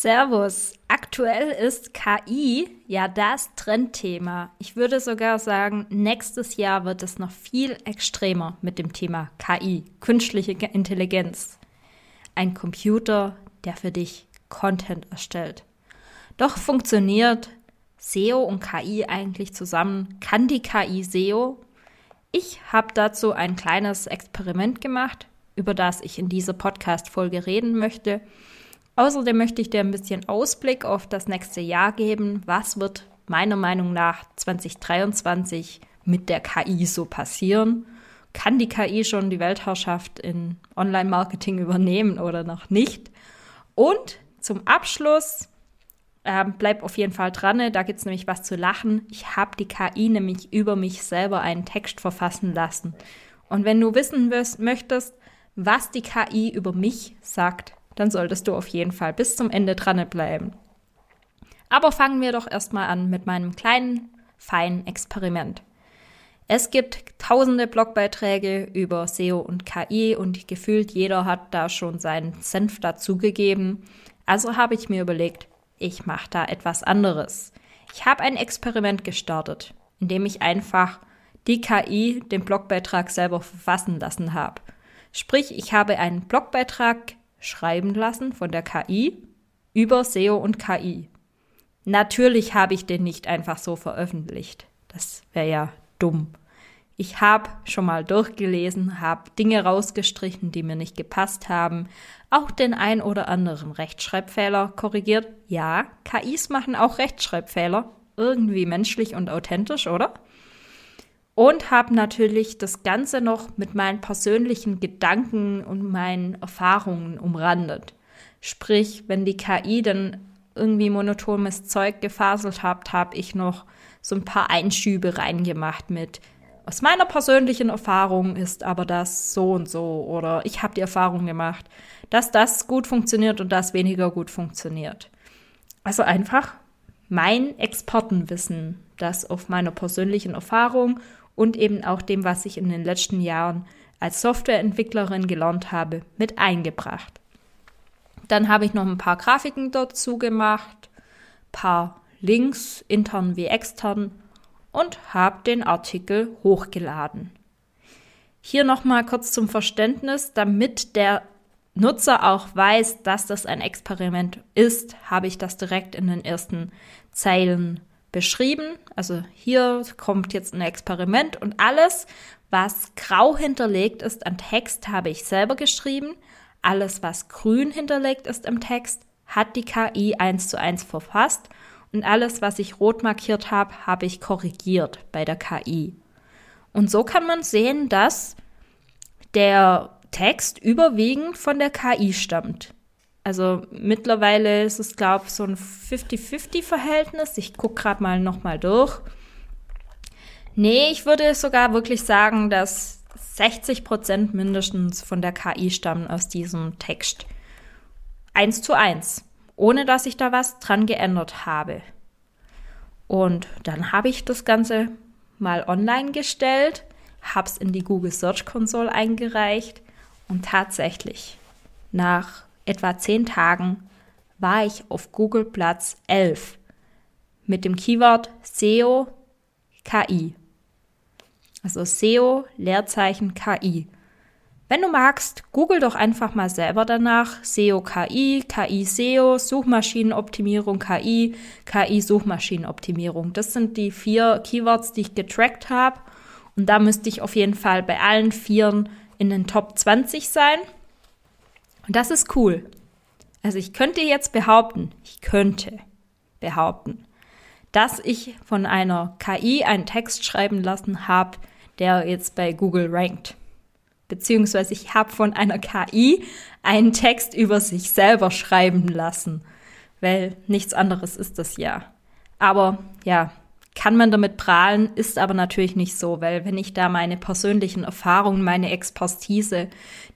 Servus. Aktuell ist KI ja das Trendthema. Ich würde sogar sagen, nächstes Jahr wird es noch viel extremer mit dem Thema KI, künstliche Intelligenz. Ein Computer, der für dich Content erstellt. Doch funktioniert SEO und KI eigentlich zusammen? Kann die KI SEO? Ich habe dazu ein kleines Experiment gemacht, über das ich in dieser Podcast-Folge reden möchte. Außerdem möchte ich dir ein bisschen Ausblick auf das nächste Jahr geben. Was wird meiner Meinung nach 2023 mit der KI so passieren? Kann die KI schon die Weltherrschaft in Online-Marketing übernehmen oder noch nicht? Und zum Abschluss, äh, bleib auf jeden Fall dran, da gibt es nämlich was zu lachen. Ich habe die KI nämlich über mich selber einen Text verfassen lassen. Und wenn du wissen wirst, möchtest, was die KI über mich sagt, dann solltest du auf jeden Fall bis zum Ende dranbleiben. Aber fangen wir doch erstmal an mit meinem kleinen, feinen Experiment. Es gibt tausende Blogbeiträge über SEO und KI und gefühlt jeder hat da schon seinen Senf dazugegeben. Also habe ich mir überlegt, ich mache da etwas anderes. Ich habe ein Experiment gestartet, in dem ich einfach die KI den Blogbeitrag selber verfassen lassen habe. Sprich, ich habe einen Blogbeitrag schreiben lassen von der KI über SEO und KI. Natürlich habe ich den nicht einfach so veröffentlicht. Das wäre ja dumm. Ich habe schon mal durchgelesen, habe Dinge rausgestrichen, die mir nicht gepasst haben, auch den ein oder anderen Rechtschreibfehler korrigiert. Ja, KIs machen auch Rechtschreibfehler. Irgendwie menschlich und authentisch, oder? Und habe natürlich das Ganze noch mit meinen persönlichen Gedanken und meinen Erfahrungen umrandet. Sprich, wenn die KI dann irgendwie monotones Zeug gefaselt hat, habe ich noch so ein paar Einschübe reingemacht mit aus meiner persönlichen Erfahrung ist aber das so und so oder ich habe die Erfahrung gemacht, dass das gut funktioniert und das weniger gut funktioniert. Also einfach mein Expertenwissen, das auf meiner persönlichen Erfahrung und eben auch dem, was ich in den letzten Jahren als Softwareentwicklerin gelernt habe, mit eingebracht. Dann habe ich noch ein paar Grafiken dazu gemacht, paar Links, intern wie extern, und habe den Artikel hochgeladen. Hier nochmal kurz zum Verständnis, damit der Nutzer auch weiß, dass das ein Experiment ist, habe ich das direkt in den ersten Zeilen beschrieben. Also hier kommt jetzt ein Experiment und alles, was grau hinterlegt ist an Text, habe ich selber geschrieben. Alles, was grün hinterlegt ist im Text, hat die KI eins zu eins verfasst. Und alles, was ich rot markiert habe, habe ich korrigiert bei der KI. Und so kann man sehen, dass der Text überwiegend von der KI stammt. Also mittlerweile ist es, glaube ich, so ein 50-50-Verhältnis. Ich gucke gerade mal nochmal durch. Nee, ich würde sogar wirklich sagen, dass 60 Prozent mindestens von der KI stammen aus diesem Text. Eins zu eins. Ohne dass ich da was dran geändert habe. Und dann habe ich das Ganze mal online gestellt, habe es in die Google Search Console eingereicht und tatsächlich nach etwa zehn Tagen war ich auf Google Platz 11 mit dem Keyword SEO KI. Also SEO Leerzeichen KI. Wenn du magst, google doch einfach mal selber danach SEO KI, KI SEO, Suchmaschinenoptimierung KI, KI Suchmaschinenoptimierung. Das sind die vier Keywords, die ich getrackt habe. Und da müsste ich auf jeden Fall bei allen vieren in den Top 20 sein. Und das ist cool. Also ich könnte jetzt behaupten, ich könnte behaupten, dass ich von einer KI einen Text schreiben lassen habe, der jetzt bei Google rankt. beziehungsweise ich habe von einer KI einen Text über sich selber schreiben lassen, weil nichts anderes ist das ja. Aber ja, kann man damit prahlen, ist aber natürlich nicht so, weil wenn ich da meine persönlichen Erfahrungen, meine Expertise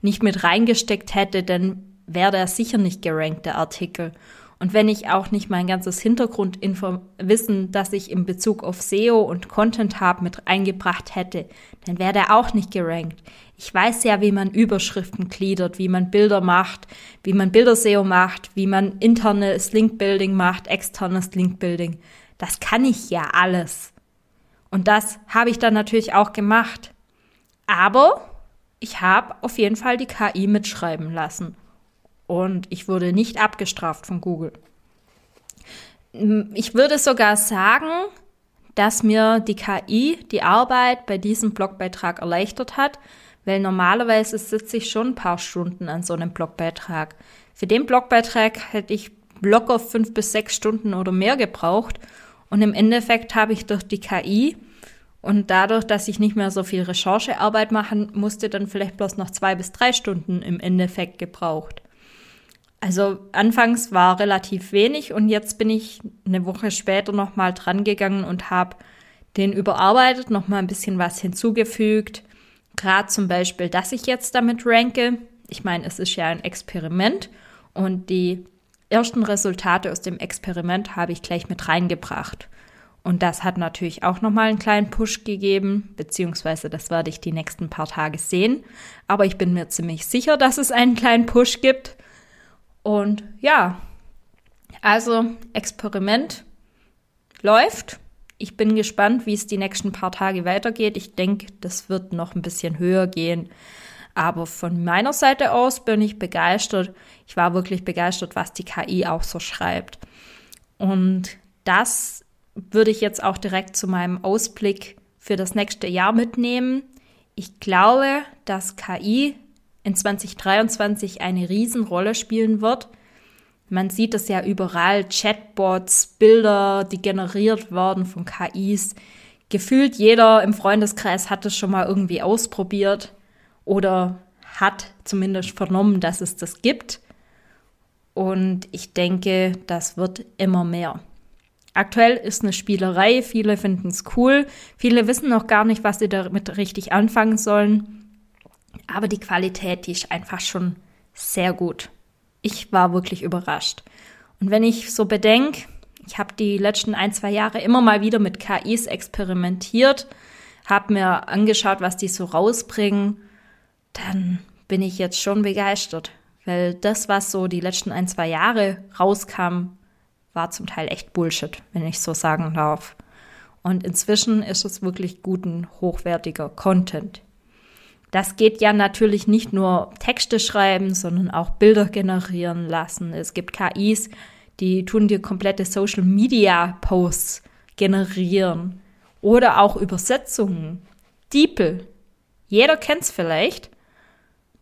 nicht mit reingesteckt hätte, dann wäre der sicher nicht gerankt, der Artikel. Und wenn ich auch nicht mein ganzes Hintergrundwissen, das ich in Bezug auf SEO und Content habe, mit eingebracht hätte, dann wäre der auch nicht gerankt. Ich weiß ja, wie man Überschriften gliedert, wie man Bilder macht, wie man Bilder-SEO macht, wie man internes Link-Building macht, externes Link-Building. Das kann ich ja alles. Und das habe ich dann natürlich auch gemacht. Aber ich habe auf jeden Fall die KI mitschreiben lassen. Und ich wurde nicht abgestraft von Google. Ich würde sogar sagen, dass mir die KI die Arbeit bei diesem Blogbeitrag erleichtert hat, weil normalerweise sitze ich schon ein paar Stunden an so einem Blogbeitrag. Für den Blogbeitrag hätte ich locker fünf bis sechs Stunden oder mehr gebraucht und im Endeffekt habe ich durch die KI und dadurch, dass ich nicht mehr so viel Recherchearbeit machen musste, dann vielleicht bloß noch zwei bis drei Stunden im Endeffekt gebraucht. Also anfangs war relativ wenig und jetzt bin ich eine Woche später nochmal dran gegangen und habe den überarbeitet, nochmal ein bisschen was hinzugefügt. Gerade zum Beispiel, dass ich jetzt damit ranke. Ich meine, es ist ja ein Experiment und die ersten Resultate aus dem Experiment habe ich gleich mit reingebracht. Und das hat natürlich auch nochmal einen kleinen Push gegeben, beziehungsweise das werde ich die nächsten paar Tage sehen. Aber ich bin mir ziemlich sicher, dass es einen kleinen Push gibt. Und ja, also Experiment läuft. Ich bin gespannt, wie es die nächsten paar Tage weitergeht. Ich denke, das wird noch ein bisschen höher gehen. Aber von meiner Seite aus bin ich begeistert. Ich war wirklich begeistert, was die KI auch so schreibt. Und das würde ich jetzt auch direkt zu meinem Ausblick für das nächste Jahr mitnehmen. Ich glaube, dass KI in 2023 eine Riesenrolle spielen wird. Man sieht es ja überall, Chatbots, Bilder, die generiert werden von KIs. Gefühlt jeder im Freundeskreis hat es schon mal irgendwie ausprobiert oder hat zumindest vernommen, dass es das gibt. Und ich denke, das wird immer mehr. Aktuell ist eine Spielerei, viele finden es cool, viele wissen noch gar nicht, was sie damit richtig anfangen sollen. Aber die Qualität, die ist einfach schon sehr gut. Ich war wirklich überrascht. Und wenn ich so bedenke, ich habe die letzten ein, zwei Jahre immer mal wieder mit KIs experimentiert, habe mir angeschaut, was die so rausbringen dann bin ich jetzt schon begeistert. Weil das, was so die letzten ein, zwei Jahre rauskam, war zum Teil echt Bullshit, wenn ich so sagen darf. Und inzwischen ist es wirklich guten, hochwertiger Content. Das geht ja natürlich nicht nur Texte schreiben, sondern auch Bilder generieren lassen. Es gibt KIs, die tun dir komplette Social Media Posts generieren oder auch Übersetzungen. DeepL. Jeder kennt's vielleicht.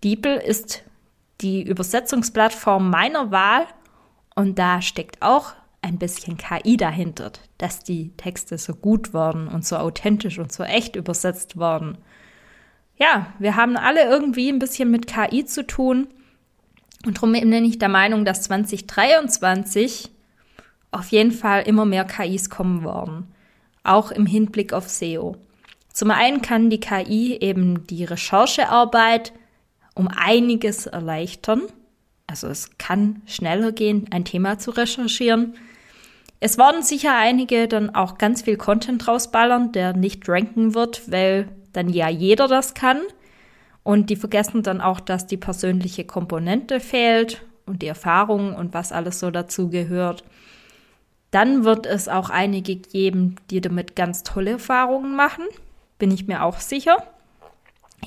DeepL ist die Übersetzungsplattform meiner Wahl und da steckt auch ein bisschen KI dahinter, dass die Texte so gut werden und so authentisch und so echt übersetzt werden. Ja, wir haben alle irgendwie ein bisschen mit KI zu tun und darum bin ich der Meinung, dass 2023 auf jeden Fall immer mehr KIs kommen werden, auch im Hinblick auf SEO. Zum einen kann die KI eben die Recherchearbeit um einiges erleichtern. Also es kann schneller gehen, ein Thema zu recherchieren. Es werden sicher einige dann auch ganz viel Content rausballern, der nicht ranken wird, weil dann ja jeder das kann. Und die vergessen dann auch, dass die persönliche Komponente fehlt und die Erfahrung und was alles so dazu gehört. Dann wird es auch einige geben, die damit ganz tolle Erfahrungen machen, bin ich mir auch sicher.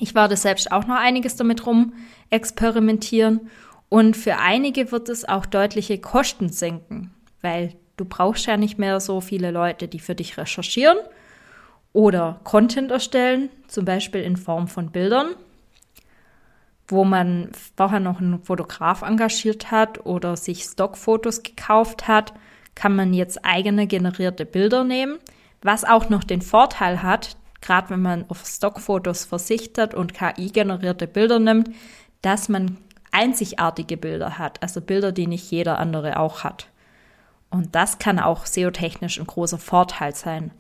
Ich werde selbst auch noch einiges damit rum experimentieren. Und für einige wird es auch deutliche Kosten senken, weil du brauchst ja nicht mehr so viele Leute, die für dich recherchieren oder Content erstellen, zum Beispiel in Form von Bildern, wo man vorher noch einen Fotograf engagiert hat oder sich Stockfotos gekauft hat, kann man jetzt eigene generierte Bilder nehmen, was auch noch den Vorteil hat, gerade wenn man auf Stockfotos versichtet und KI-generierte Bilder nimmt, dass man einzigartige Bilder hat, also Bilder, die nicht jeder andere auch hat. Und das kann auch SEO-technisch ein großer Vorteil sein.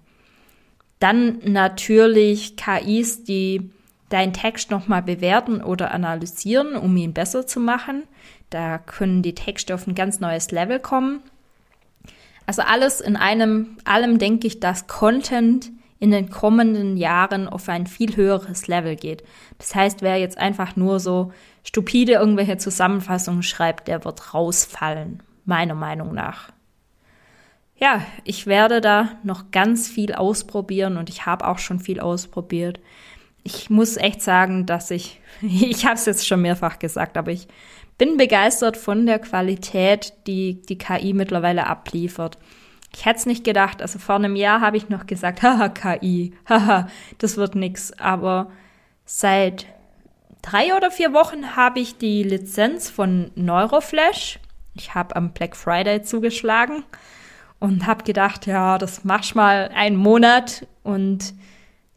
Dann natürlich KIs, die deinen Text nochmal bewerten oder analysieren, um ihn besser zu machen. Da können die Texte auf ein ganz neues Level kommen. Also alles in einem, allem denke ich, dass Content in den kommenden Jahren auf ein viel höheres Level geht. Das heißt, wer jetzt einfach nur so stupide irgendwelche Zusammenfassungen schreibt, der wird rausfallen, meiner Meinung nach. Ja, ich werde da noch ganz viel ausprobieren und ich habe auch schon viel ausprobiert. Ich muss echt sagen, dass ich, ich habe es jetzt schon mehrfach gesagt, aber ich bin begeistert von der Qualität, die die KI mittlerweile abliefert. Ich hätte es nicht gedacht. Also vor einem Jahr habe ich noch gesagt, haha, KI, haha, das wird nix. Aber seit drei oder vier Wochen habe ich die Lizenz von Neuroflash. Ich habe am Black Friday zugeschlagen und habe gedacht, ja, das machst mal einen Monat und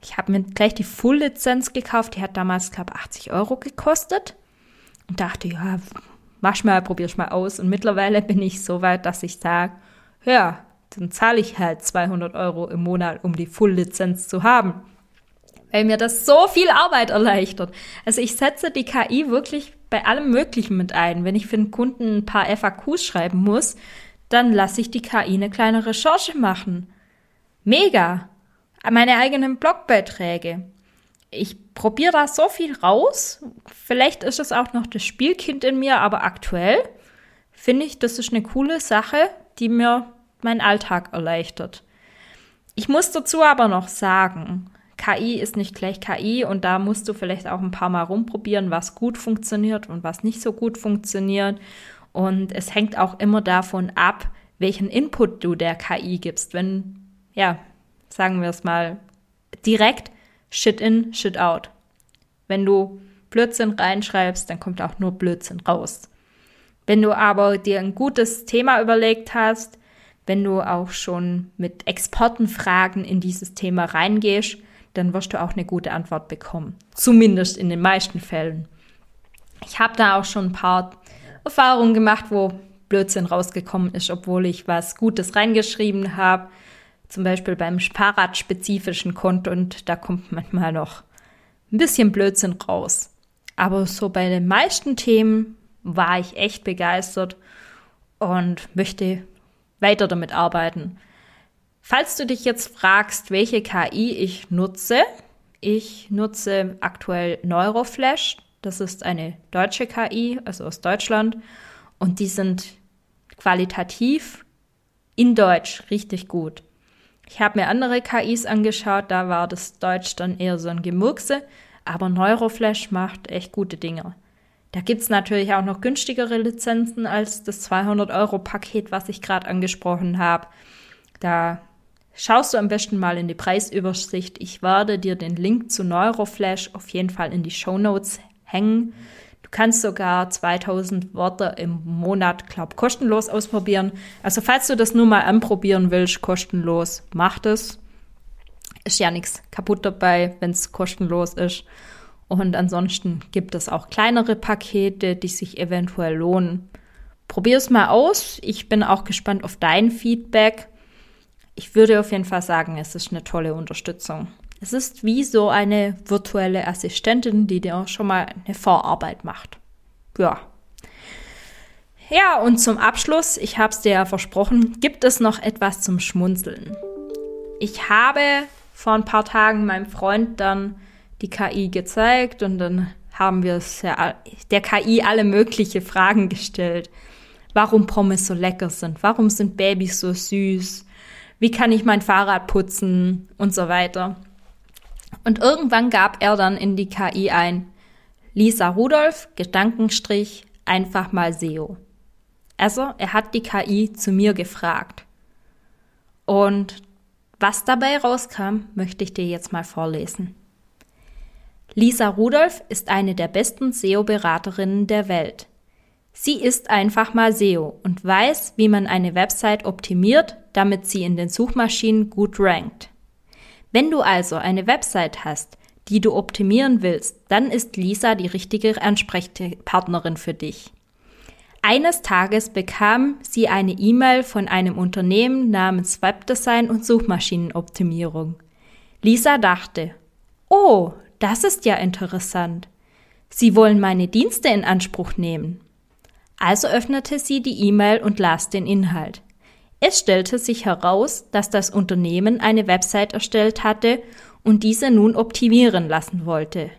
ich habe mir gleich die Full-Lizenz gekauft. Die hat damals, glaube ich, 80 Euro gekostet und dachte, ja, mach mal, probier's mal aus. Und mittlerweile bin ich so weit, dass ich sage, ja, dann zahle ich halt 200 Euro im Monat, um die Full-Lizenz zu haben. Weil mir das so viel Arbeit erleichtert. Also ich setze die KI wirklich bei allem Möglichen mit ein. Wenn ich für einen Kunden ein paar FAQs schreiben muss, dann lasse ich die KI eine kleine Recherche machen. Mega! Meine eigenen Blogbeiträge. Ich probiere da so viel raus. Vielleicht ist es auch noch das Spielkind in mir, aber aktuell finde ich, das ist eine coole Sache, die mir meinen Alltag erleichtert. Ich muss dazu aber noch sagen, KI ist nicht gleich KI und da musst du vielleicht auch ein paar Mal rumprobieren, was gut funktioniert und was nicht so gut funktioniert. Und es hängt auch immer davon ab, welchen Input du der KI gibst. Wenn, ja, sagen wir es mal direkt, Shit in, Shit out. Wenn du Blödsinn reinschreibst, dann kommt auch nur Blödsinn raus. Wenn du aber dir ein gutes Thema überlegt hast, wenn du auch schon mit Expertenfragen in dieses Thema reingehst, dann wirst du auch eine gute Antwort bekommen. Zumindest in den meisten Fällen. Ich habe da auch schon ein paar Erfahrungen gemacht, wo Blödsinn rausgekommen ist, obwohl ich was Gutes reingeschrieben habe. Zum Beispiel beim Fahrradspezifischen Content, da kommt manchmal noch ein bisschen Blödsinn raus. Aber so bei den meisten Themen war ich echt begeistert und möchte weiter damit arbeiten. Falls du dich jetzt fragst, welche KI ich nutze, ich nutze aktuell Neuroflash. Das ist eine deutsche KI, also aus Deutschland. Und die sind qualitativ in Deutsch richtig gut. Ich habe mir andere KIs angeschaut, da war das Deutsch dann eher so ein Gemurkse, aber Neuroflash macht echt gute Dinge. Da gibt's natürlich auch noch günstigere Lizenzen als das 200-Euro-Paket, was ich gerade angesprochen habe. Da schaust du am besten mal in die Preisübersicht. Ich werde dir den Link zu Neuroflash auf jeden Fall in die Show Notes hängen. Du kannst sogar 2000 Worte im Monat, glaub, kostenlos ausprobieren. Also falls du das nur mal anprobieren willst, kostenlos, mach das. Ist ja nichts kaputt dabei, wenn es kostenlos ist. Und ansonsten gibt es auch kleinere Pakete, die sich eventuell lohnen. Probier es mal aus. Ich bin auch gespannt auf dein Feedback. Ich würde auf jeden Fall sagen, es ist eine tolle Unterstützung. Es ist wie so eine virtuelle Assistentin, die dir schon mal eine Vorarbeit macht. Ja. Ja, und zum Abschluss, ich habe es dir ja versprochen, gibt es noch etwas zum Schmunzeln. Ich habe vor ein paar Tagen meinem Freund dann die KI gezeigt und dann haben wir der KI alle mögliche Fragen gestellt. Warum Pommes so lecker sind? Warum sind Babys so süß? Wie kann ich mein Fahrrad putzen? Und so weiter. Und irgendwann gab er dann in die KI ein Lisa Rudolph, Gedankenstrich, einfach mal SEO. Also, er hat die KI zu mir gefragt. Und was dabei rauskam, möchte ich dir jetzt mal vorlesen. Lisa Rudolph ist eine der besten SEO-Beraterinnen der Welt. Sie ist einfach mal SEO und weiß, wie man eine Website optimiert, damit sie in den Suchmaschinen gut rankt. Wenn du also eine Website hast, die du optimieren willst, dann ist Lisa die richtige Ansprechpartnerin für dich. Eines Tages bekam sie eine E-Mail von einem Unternehmen namens Webdesign und Suchmaschinenoptimierung. Lisa dachte, oh, das ist ja interessant. Sie wollen meine Dienste in Anspruch nehmen. Also öffnete sie die E-Mail und las den Inhalt. Es stellte sich heraus, dass das Unternehmen eine Website erstellt hatte und diese nun optimieren lassen wollte.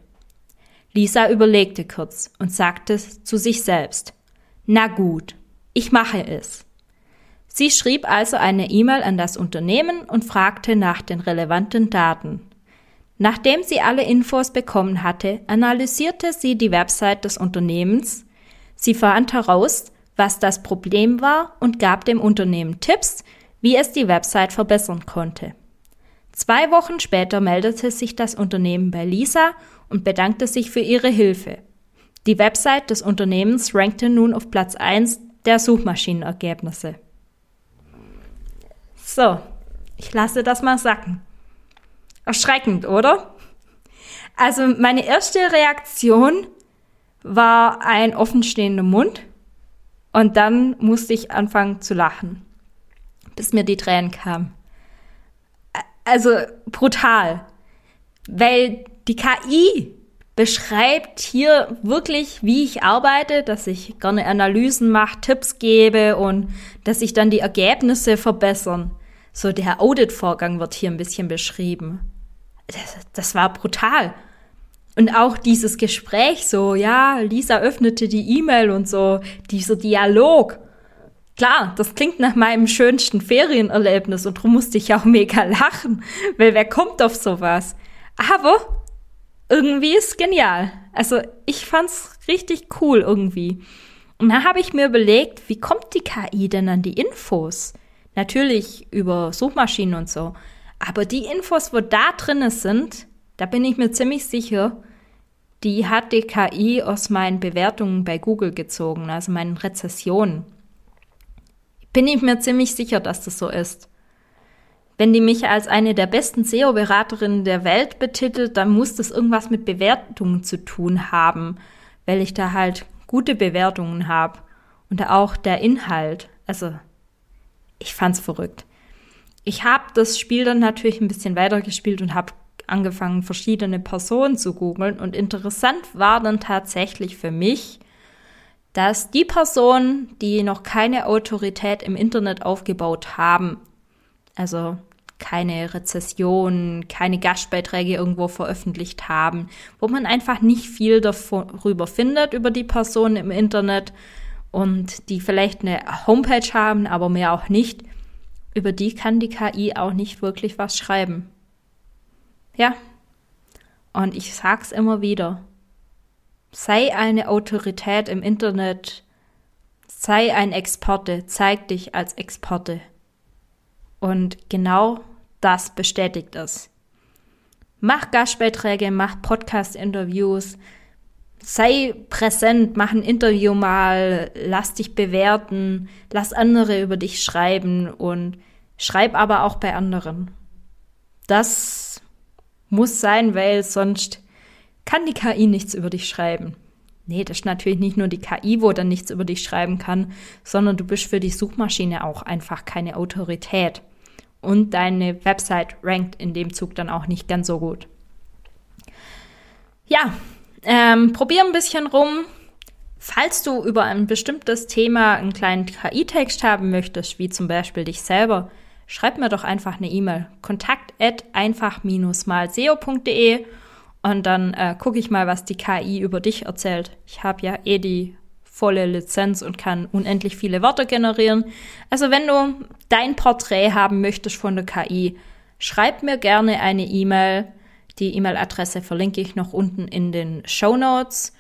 Lisa überlegte kurz und sagte zu sich selbst, na gut, ich mache es. Sie schrieb also eine E-Mail an das Unternehmen und fragte nach den relevanten Daten. Nachdem sie alle Infos bekommen hatte, analysierte sie die Website des Unternehmens. Sie fand heraus, was das Problem war und gab dem Unternehmen Tipps, wie es die Website verbessern konnte. Zwei Wochen später meldete sich das Unternehmen bei Lisa und bedankte sich für ihre Hilfe. Die Website des Unternehmens rankte nun auf Platz 1 der Suchmaschinenergebnisse. So, ich lasse das mal sacken. Erschreckend, oder? Also meine erste Reaktion war ein offenstehender Mund und dann musste ich anfangen zu lachen, bis mir die Tränen kamen. Also brutal, weil die KI beschreibt hier wirklich, wie ich arbeite, dass ich gerne Analysen mache, Tipps gebe und dass sich dann die Ergebnisse verbessern. So der Audit-Vorgang wird hier ein bisschen beschrieben das, das war brutal. Und auch dieses Gespräch so, ja, Lisa öffnete die E-Mail und so, dieser Dialog. Klar, das klingt nach meinem schönsten Ferienerlebnis und darum musste ich auch mega lachen, weil wer kommt auf sowas? Aber irgendwie ist genial. Also ich fand's richtig cool irgendwie. Und da habe ich mir überlegt, wie kommt die KI denn an die Infos? Natürlich über Suchmaschinen und so. Aber die Infos, wo da drinne sind, da bin ich mir ziemlich sicher, die hat die KI aus meinen Bewertungen bei Google gezogen, also meinen Rezessionen. Bin ich mir ziemlich sicher, dass das so ist. Wenn die mich als eine der besten SEO-Beraterinnen der Welt betitelt, dann muss das irgendwas mit Bewertungen zu tun haben, weil ich da halt gute Bewertungen habe. Und auch der Inhalt. Also, ich fand's verrückt ich habe das Spiel dann natürlich ein bisschen weitergespielt und habe angefangen, verschiedene Personen zu googeln. Und interessant war dann tatsächlich für mich, dass die Personen, die noch keine Autorität im Internet aufgebaut haben, also keine Rezession, keine Gastbeiträge irgendwo veröffentlicht haben, wo man einfach nicht viel darüber findet über die Personen im Internet und die vielleicht eine Homepage haben, aber mehr auch nicht, über die kann die KI auch nicht wirklich was schreiben. Ja. Und ich sag's immer wieder. Sei eine Autorität im Internet. Sei ein Experte. Zeig dich als Experte. Und genau das bestätigt es. Mach Gastbeiträge, mach Podcast-Interviews, sei präsent, mach ein Interview mal, lass dich bewerten, lass andere über dich schreiben und schreib aber auch bei anderen. Das muss sein, weil sonst kann die KI nichts über dich schreiben. Nee, das ist natürlich nicht nur die KI, wo dann nichts über dich schreiben kann, sondern du bist für die Suchmaschine auch einfach keine Autorität. Und deine Website rankt in dem Zug dann auch nicht ganz so gut. Ja, ähm, probier ein bisschen rum. Falls du über ein bestimmtes Thema einen kleinen KI-Text haben möchtest, wie zum Beispiel dich selber, schreib mir doch einfach eine E-Mail. Kontakt at einfach-malseo.de und dann äh, gucke ich mal, was die KI über dich erzählt. Ich habe ja eh die volle Lizenz und kann unendlich viele Wörter generieren. Also wenn du dein Porträt haben möchtest von der KI, schreib mir gerne eine E-Mail die E-Mail-Adresse verlinke ich noch unten in den Show Notes.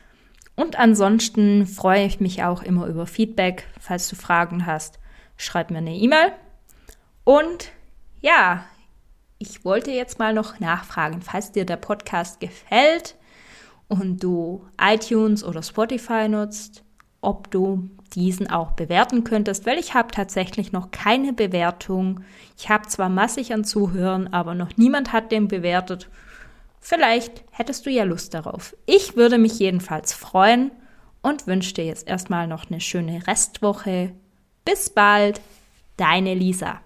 Und ansonsten freue ich mich auch immer über Feedback. Falls du Fragen hast, schreib mir eine E-Mail. Und ja, ich wollte jetzt mal noch nachfragen, falls dir der Podcast gefällt und du iTunes oder Spotify nutzt, ob du diesen auch bewerten könntest, weil ich habe tatsächlich noch keine Bewertung. Ich habe zwar massig an Zuhören, aber noch niemand hat den bewertet. Vielleicht hättest du ja Lust darauf. Ich würde mich jedenfalls freuen und wünsche dir jetzt erstmal noch eine schöne Restwoche. Bis bald, deine Lisa.